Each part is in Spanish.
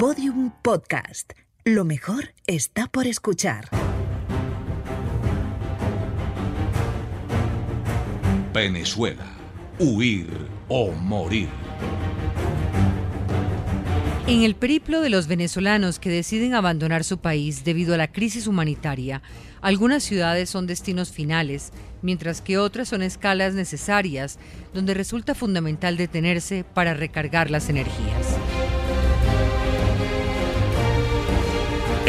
Podium Podcast. Lo mejor está por escuchar. Venezuela. Huir o morir. En el periplo de los venezolanos que deciden abandonar su país debido a la crisis humanitaria, algunas ciudades son destinos finales, mientras que otras son escalas necesarias, donde resulta fundamental detenerse para recargar las energías.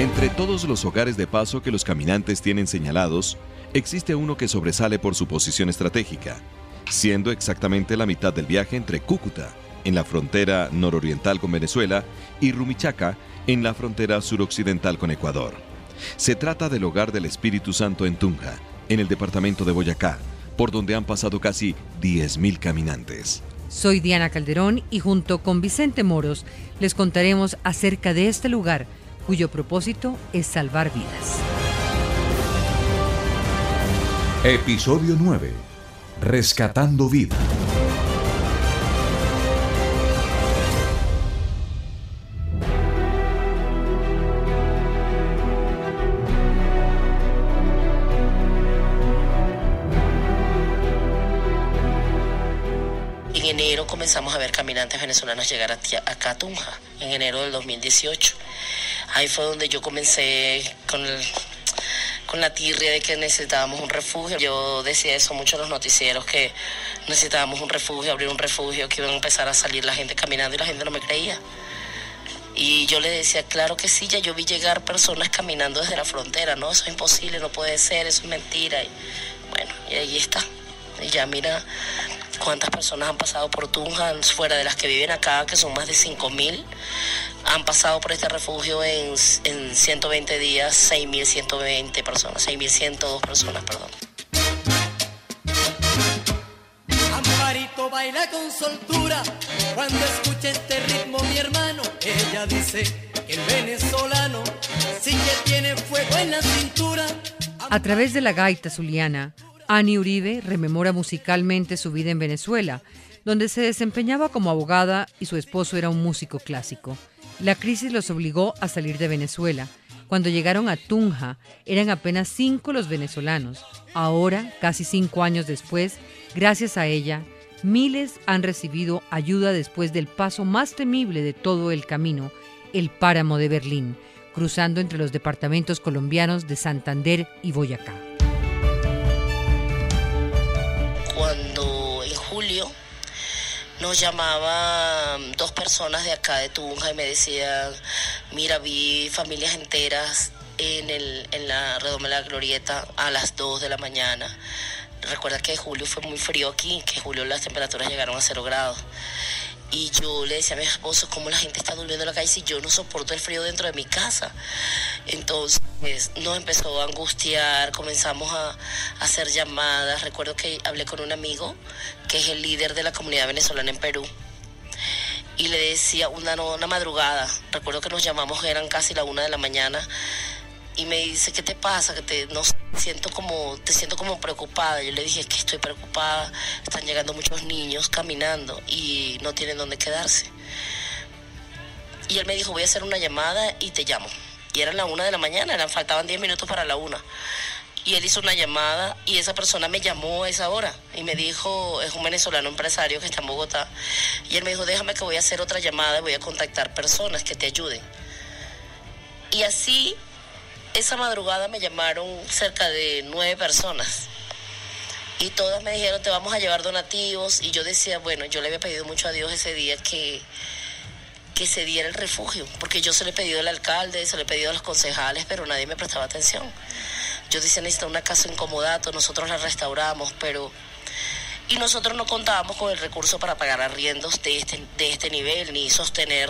Entre todos los hogares de paso que los caminantes tienen señalados, existe uno que sobresale por su posición estratégica, siendo exactamente la mitad del viaje entre Cúcuta, en la frontera nororiental con Venezuela, y Rumichaca, en la frontera suroccidental con Ecuador. Se trata del hogar del Espíritu Santo en Tunja, en el departamento de Boyacá, por donde han pasado casi 10.000 caminantes. Soy Diana Calderón y junto con Vicente Moros les contaremos acerca de este lugar cuyo propósito es salvar vidas. Episodio 9. Rescatando vida. En enero comenzamos a ver caminantes venezolanos llegar a, a Tunja, en enero del 2018. Ahí fue donde yo comencé con, con la tirria de que necesitábamos un refugio. Yo decía eso mucho en los noticieros, que necesitábamos un refugio, abrir un refugio, que iban a empezar a salir la gente caminando y la gente no me creía. Y yo le decía, claro que sí, ya yo vi llegar personas caminando desde la frontera, no, eso es imposible, no puede ser, eso es mentira. Bueno, y ahí está. Y ya mira cuántas personas han pasado por Tunja, fuera de las que viven acá, que son más de 5 mil, han pasado por este refugio en, en 120 días, 6.120 personas, 6.102 personas, perdón. Amparito baila con soltura cuando escucha este ritmo mi hermano. Ella dice que el venezolano sí que tiene fuego en la cintura. A través de la gaita zuliana, Ani Uribe rememora musicalmente su vida en Venezuela, donde se desempeñaba como abogada y su esposo era un músico clásico. La crisis los obligó a salir de Venezuela. Cuando llegaron a Tunja, eran apenas cinco los venezolanos. Ahora, casi cinco años después, gracias a ella, miles han recibido ayuda después del paso más temible de todo el camino, el páramo de Berlín, cruzando entre los departamentos colombianos de Santander y Boyacá. Nos llamaban dos personas de acá de Tunja y me decían, mira, vi familias enteras en, el, en la redoma de la glorieta a las 2 de la mañana. Recuerda que julio fue muy frío aquí, que julio las temperaturas llegaron a 0 grados. Y yo le decía a mi esposo, ¿cómo la gente está durmiendo en la calle si yo no soporto el frío dentro de mi casa? Entonces nos empezó a angustiar, comenzamos a, a, hacer llamadas. Recuerdo que hablé con un amigo que es el líder de la comunidad venezolana en Perú. Y le decía una, una madrugada, recuerdo que nos llamamos, eran casi la una de la mañana, y me dice, ¿qué te pasa? Que te no siento como te siento como preocupada. Yo le dije que estoy preocupada, están llegando muchos niños caminando y no tienen dónde quedarse. Y él me dijo, voy a hacer una llamada y te llamo. Y era la una de la mañana, eran, faltaban 10 minutos para la una. Y él hizo una llamada y esa persona me llamó a esa hora y me dijo, es un venezolano empresario que está en Bogotá. Y él me dijo, déjame que voy a hacer otra llamada y voy a contactar personas que te ayuden. Y así esa madrugada me llamaron cerca de nueve personas y todas me dijeron te vamos a llevar donativos y yo decía bueno yo le había pedido mucho a Dios ese día que que se diera el refugio porque yo se le he pedido al alcalde se le he pedido a los concejales pero nadie me prestaba atención yo decía necesito una casa en comodato nosotros la restauramos pero y nosotros no contábamos con el recurso para pagar arriendos de este de este nivel ni sostener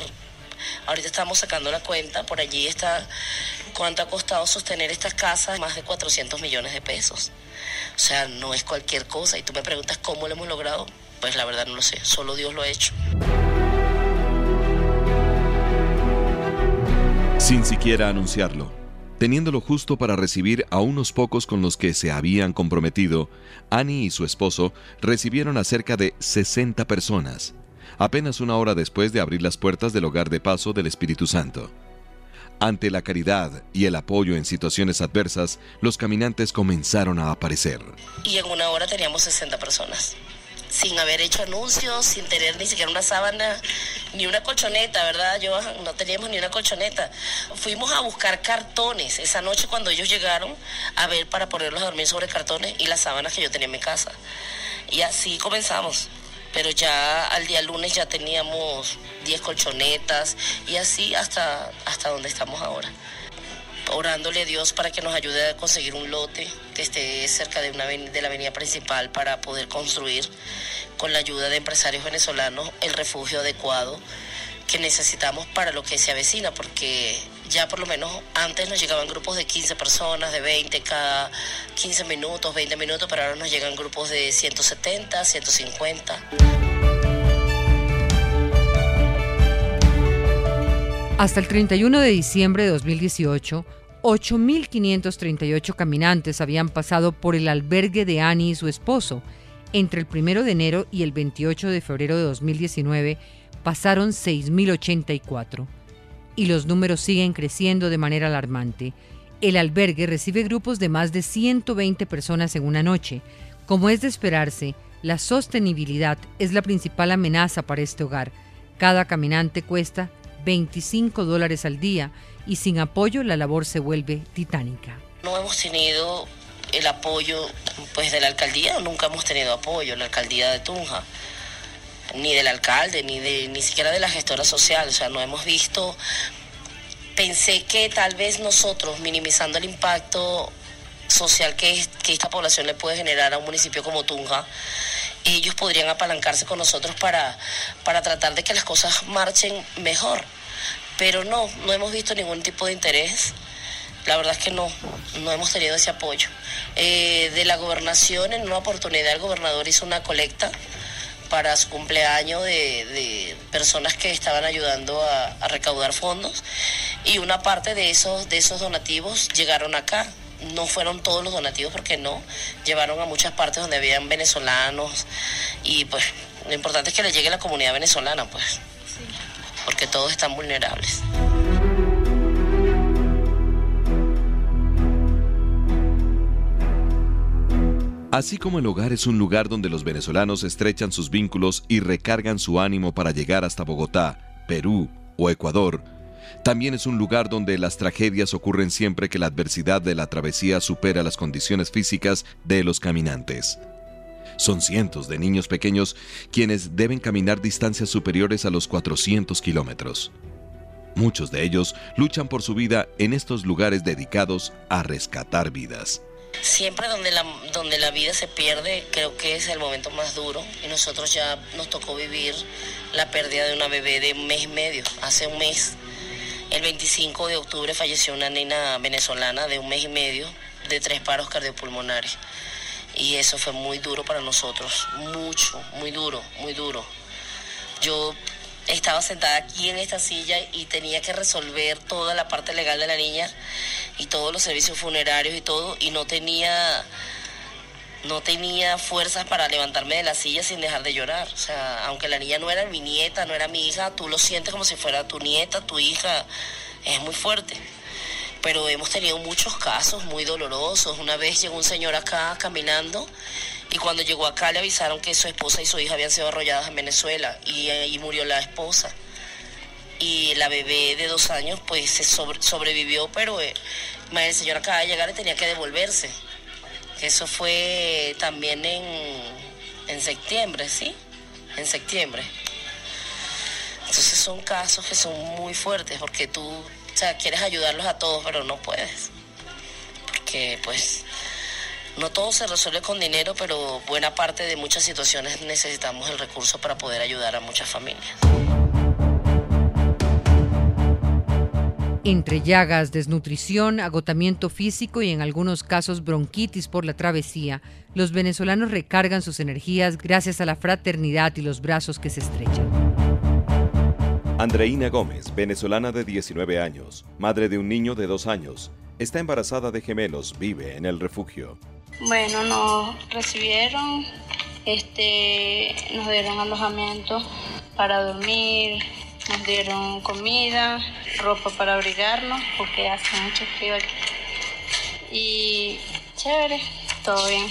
Ahorita estamos sacando la cuenta, por allí está cuánto ha costado sostener estas casas, más de 400 millones de pesos. O sea, no es cualquier cosa. Y tú me preguntas cómo lo hemos logrado, pues la verdad no lo sé, solo Dios lo ha hecho. Sin siquiera anunciarlo, teniéndolo justo para recibir a unos pocos con los que se habían comprometido, Annie y su esposo recibieron a cerca de 60 personas apenas una hora después de abrir las puertas del hogar de paso del Espíritu Santo. Ante la caridad y el apoyo en situaciones adversas, los caminantes comenzaron a aparecer. Y en una hora teníamos 60 personas sin haber hecho anuncios, sin tener ni siquiera una sábana, ni una colchoneta, ¿verdad, Johan? No teníamos ni una colchoneta. Fuimos a buscar cartones esa noche cuando ellos llegaron a ver para ponerlos a dormir sobre cartones y las sábanas que yo tenía en mi casa. Y así comenzamos. Pero ya al día lunes ya teníamos 10 colchonetas y así hasta, hasta donde estamos ahora orándole a Dios para que nos ayude a conseguir un lote que esté cerca de, una, de la avenida principal para poder construir con la ayuda de empresarios venezolanos el refugio adecuado que necesitamos para lo que se avecina, porque ya por lo menos antes nos llegaban grupos de 15 personas, de 20 cada 15 minutos, 20 minutos, pero ahora nos llegan grupos de 170, 150. Hasta el 31 de diciembre de 2018, 8.538 caminantes habían pasado por el albergue de Annie y su esposo. Entre el 1 de enero y el 28 de febrero de 2019 pasaron 6.084. Y los números siguen creciendo de manera alarmante. El albergue recibe grupos de más de 120 personas en una noche. Como es de esperarse, la sostenibilidad es la principal amenaza para este hogar. Cada caminante cuesta 25 dólares al día y sin apoyo la labor se vuelve titánica. No hemos tenido el apoyo pues de la alcaldía, nunca hemos tenido apoyo, la alcaldía de Tunja, ni del alcalde, ni de ni siquiera de la gestora social, o sea, no hemos visto pensé que tal vez nosotros minimizando el impacto social que, esta población le puede generar a un municipio como Tunja, ellos podrían apalancarse con nosotros para, para tratar de que las cosas marchen mejor. Pero no, no hemos visto ningún tipo de interés. La verdad es que no, no hemos tenido ese apoyo. Eh, de la gobernación, en una oportunidad el gobernador hizo una colecta para su cumpleaños de, personas que estaban ayudando a, recaudar fondos y una parte de esos, de esos donativos llegaron acá. No fueron todos los donativos porque no, llevaron a muchas partes donde habían venezolanos y pues lo importante es que le llegue a la comunidad venezolana pues porque todos están vulnerables. Así como el hogar es un lugar donde los venezolanos estrechan sus vínculos y recargan su ánimo para llegar hasta Bogotá, Perú o Ecuador, también es un lugar donde las tragedias ocurren siempre que la adversidad de la travesía supera las condiciones físicas de los caminantes. Son cientos de niños pequeños quienes deben caminar distancias superiores a los 400 kilómetros. Muchos de ellos luchan por su vida en estos lugares dedicados a rescatar vidas. Siempre donde la, donde la vida se pierde, creo que es el momento más duro. Y nosotros ya nos tocó vivir la pérdida de una bebé de un mes y medio, hace un mes. El 25 de octubre falleció una nena venezolana de un mes y medio de tres paros cardiopulmonares y eso fue muy duro para nosotros, mucho, muy duro, muy duro. Yo estaba sentada aquí en esta silla y tenía que resolver toda la parte legal de la niña y todos los servicios funerarios y todo y no tenía no tenía fuerzas para levantarme de la silla sin dejar de llorar. O sea, aunque la niña no era mi nieta, no era mi hija, tú lo sientes como si fuera tu nieta, tu hija. Es muy fuerte pero hemos tenido muchos casos muy dolorosos. Una vez llegó un señor acá caminando y cuando llegó acá le avisaron que su esposa y su hija habían sido arrolladas en Venezuela y ahí murió la esposa. Y la bebé de dos años pues se sobrevivió, pero eh, el señor acaba de llegar y tenía que devolverse. Eso fue también en, en septiembre, ¿sí? En septiembre. Entonces son casos que son muy fuertes porque tú sea, quieres ayudarlos a todos, pero no puedes. Porque pues no todo se resuelve con dinero, pero buena parte de muchas situaciones necesitamos el recurso para poder ayudar a muchas familias. Entre llagas, desnutrición, agotamiento físico y en algunos casos bronquitis por la travesía, los venezolanos recargan sus energías gracias a la fraternidad y los brazos que se estrechan. Andreina Gómez, venezolana de 19 años, madre de un niño de 2 años, está embarazada de gemelos, vive en el refugio. Bueno, nos recibieron, este, nos dieron alojamiento para dormir, nos dieron comida, ropa para abrigarnos, porque hace mucho frío aquí. Y chévere, todo bien.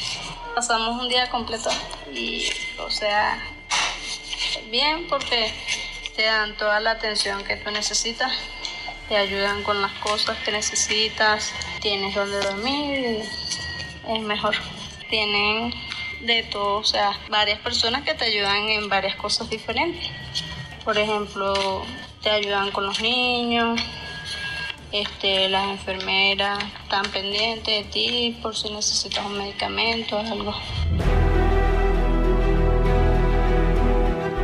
Pasamos un día completo y, o sea, bien porque te dan toda la atención que tú necesitas, te ayudan con las cosas que necesitas, tienes donde dormir, es mejor. Tienen de todo, o sea, varias personas que te ayudan en varias cosas diferentes. Por ejemplo, te ayudan con los niños, este, las enfermeras están pendientes de ti por si necesitas un medicamento o algo.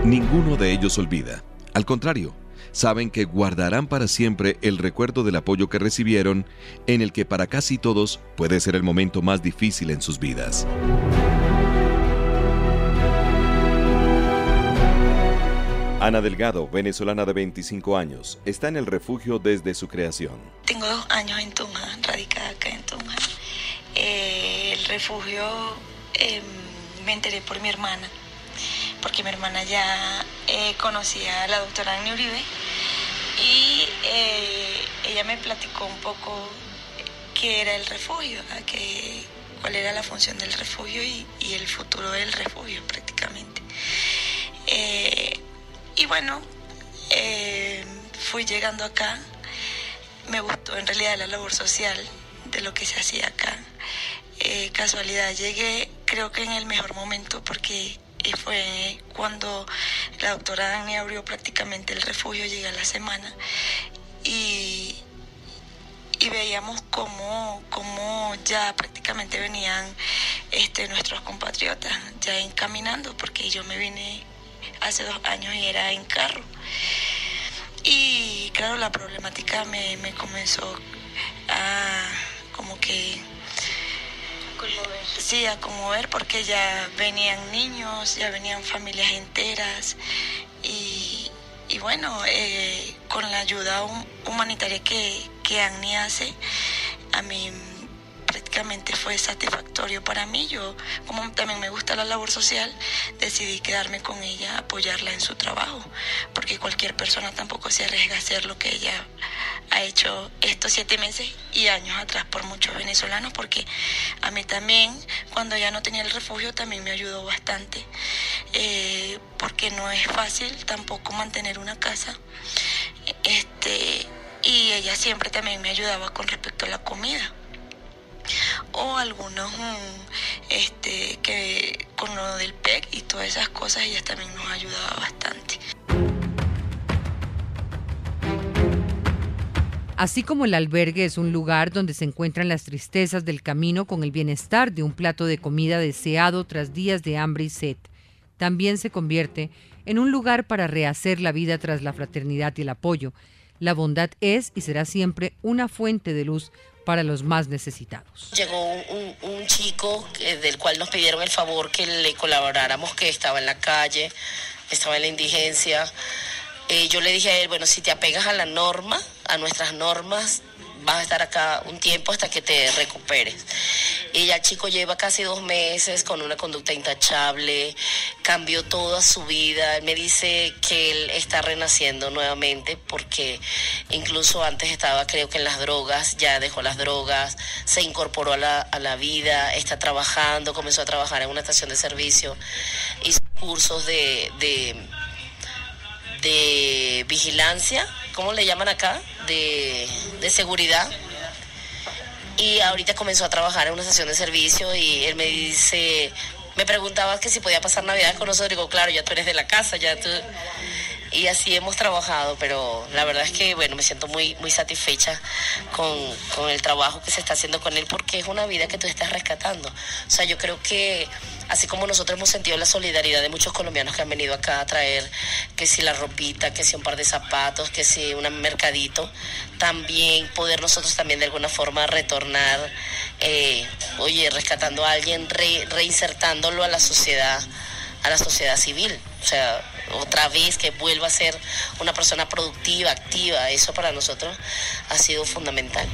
Ninguno de ellos olvida. Al contrario, saben que guardarán para siempre el recuerdo del apoyo que recibieron en el que para casi todos puede ser el momento más difícil en sus vidas. Ana Delgado, venezolana de 25 años, está en el refugio desde su creación. Tengo dos años en Tunja, radicada acá en Tunja. Eh, el refugio em, me enteré por mi hermana, porque mi hermana ya eh, conocía a la doctora Agni Uribe y eh, ella me platicó un poco qué era el refugio, que, cuál era la función del refugio y, el futuro del refugio prácticamente. Y bueno, eh, fui llegando acá, me gustó en realidad la labor social de lo que se hacía acá. Eh, casualidad, llegué creo que en el mejor momento porque fue cuando la doctora Dani abrió prácticamente el refugio, llegué a la semana y, y veíamos cómo, cómo ya prácticamente venían este, nuestros compatriotas ya encaminando, porque yo me vine hace dos años y era en carro. Y claro, la problemática me, comenzó a como que... Sí, a conmover porque ya venían niños, ya venían familias enteras y, bueno, eh, con la ayuda humanitaria que, que hace, a mí prácticamente fue satisfactorio para mí. Yo, como también me gusta la labor social, decidí quedarme con ella, apoyarla en su trabajo, porque cualquier persona tampoco se arriesga a hacer lo que ella ha hecho estos siete meses y años atrás por muchos venezolanos, porque a mí también, cuando ya no tenía el refugio, también me ayudó bastante, eh, porque no es fácil tampoco mantener una casa. Este, y ella siempre también me ayudaba con respecto a la comida o algunos mm, este, que con lo del PEC y todas esas cosas ella también nos ayudaba bastante. Así como el albergue es un lugar donde se encuentran las tristezas del camino con el bienestar de un plato de comida deseado tras días de hambre y sed, también se convierte en un lugar para rehacer la vida tras la fraternidad y el apoyo. La bondad es y será siempre una fuente de luz para los más necesitados. Llegó un, chico del cual nos pidieron el favor que le colaboráramos, que estaba en la calle, estaba en la indigencia. Eh, yo le dije a él, bueno, si te apegas a la norma, a nuestras normas, vas a estar acá un tiempo hasta que te recuperes. Y ya el chico lleva casi dos meses con una conducta intachable, cambió toda su vida. Él me dice que él está renaciendo nuevamente porque incluso antes estaba creo que en las drogas, ya dejó las drogas, se incorporó a la, a la vida, está trabajando, comenzó a trabajar en una estación de servicio, hizo cursos de, de, de vigilancia, ¿cómo le llaman acá? De, de seguridad y ahorita comenzó a trabajar en una estación de servicio y él me dice, me preguntaba que si podía pasar Navidad con nosotros, digo, claro, ya tú eres de la casa, ya tú... Y así hemos trabajado, pero la verdad es que, bueno, me siento muy, muy satisfecha con, con el trabajo que se está haciendo con él porque es una vida que tú estás rescatando. O sea, yo creo que así como nosotros hemos sentido la solidaridad de muchos colombianos que han venido acá a traer, que si la ropita, que si un par de zapatos, que si un mercadito, también poder nosotros también de alguna forma retornar, eh, oye, rescatando a alguien, reinsertándolo a la sociedad, a la sociedad civil. O sea, otra vez que vuelva a ser una persona productiva, activa, eso para nosotros ha sido fundamental.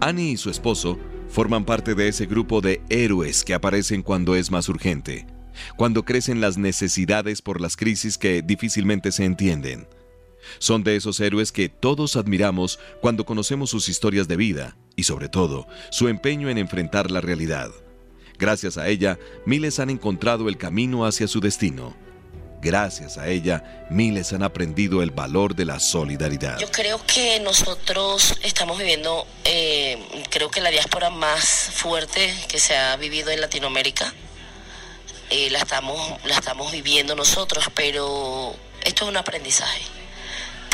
Annie y su esposo forman parte de ese grupo de héroes que aparecen cuando es más urgente, cuando crecen las necesidades por las crisis que difícilmente se entienden. Son de esos héroes que todos admiramos cuando conocemos sus historias de vida y sobre todo su empeño en enfrentar la realidad. Gracias a ella, miles han encontrado el camino hacia su destino. Gracias a ella, miles han aprendido el valor de la solidaridad. Yo creo que nosotros estamos viviendo, eh, creo que la diáspora más fuerte que se ha vivido en Latinoamérica. Eh, la, estamos, la estamos viviendo nosotros, pero esto es un aprendizaje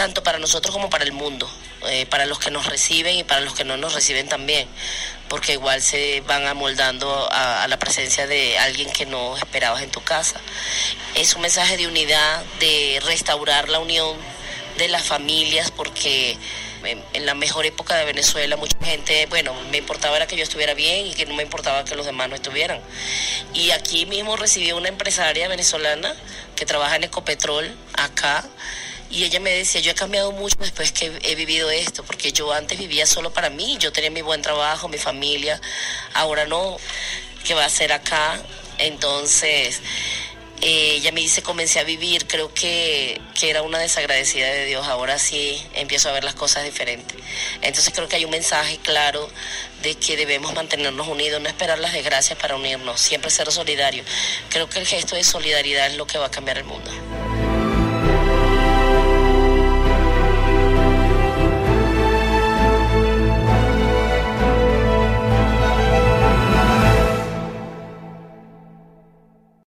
tanto para nosotros como para el mundo, eh, para los que nos reciben y para los que no nos reciben también, porque igual se van amoldando a, la presencia de alguien que no esperabas en tu casa. Es un mensaje de unidad, de restaurar la unión de las familias, porque en la mejor época de Venezuela mucha gente, bueno, me importaba era que yo estuviera bien y que no me importaba que los demás no estuvieran. Y aquí mismo recibí una empresaria venezolana que trabaja en Ecopetrol acá y ella me decía, yo he cambiado mucho después que he vivido esto, porque yo antes vivía solo para mí, yo tenía mi buen trabajo, mi familia, ahora no, ¿qué va a hacer acá? Entonces, eh, ella me dice, comencé a vivir, creo que, que era una desagradecida de Dios, ahora sí empiezo a ver las cosas diferentes. Entonces creo que hay un mensaje claro de que debemos mantenernos unidos, no esperar las desgracias para unirnos, siempre ser solidarios. Creo que el gesto de solidaridad es lo que va a cambiar el mundo.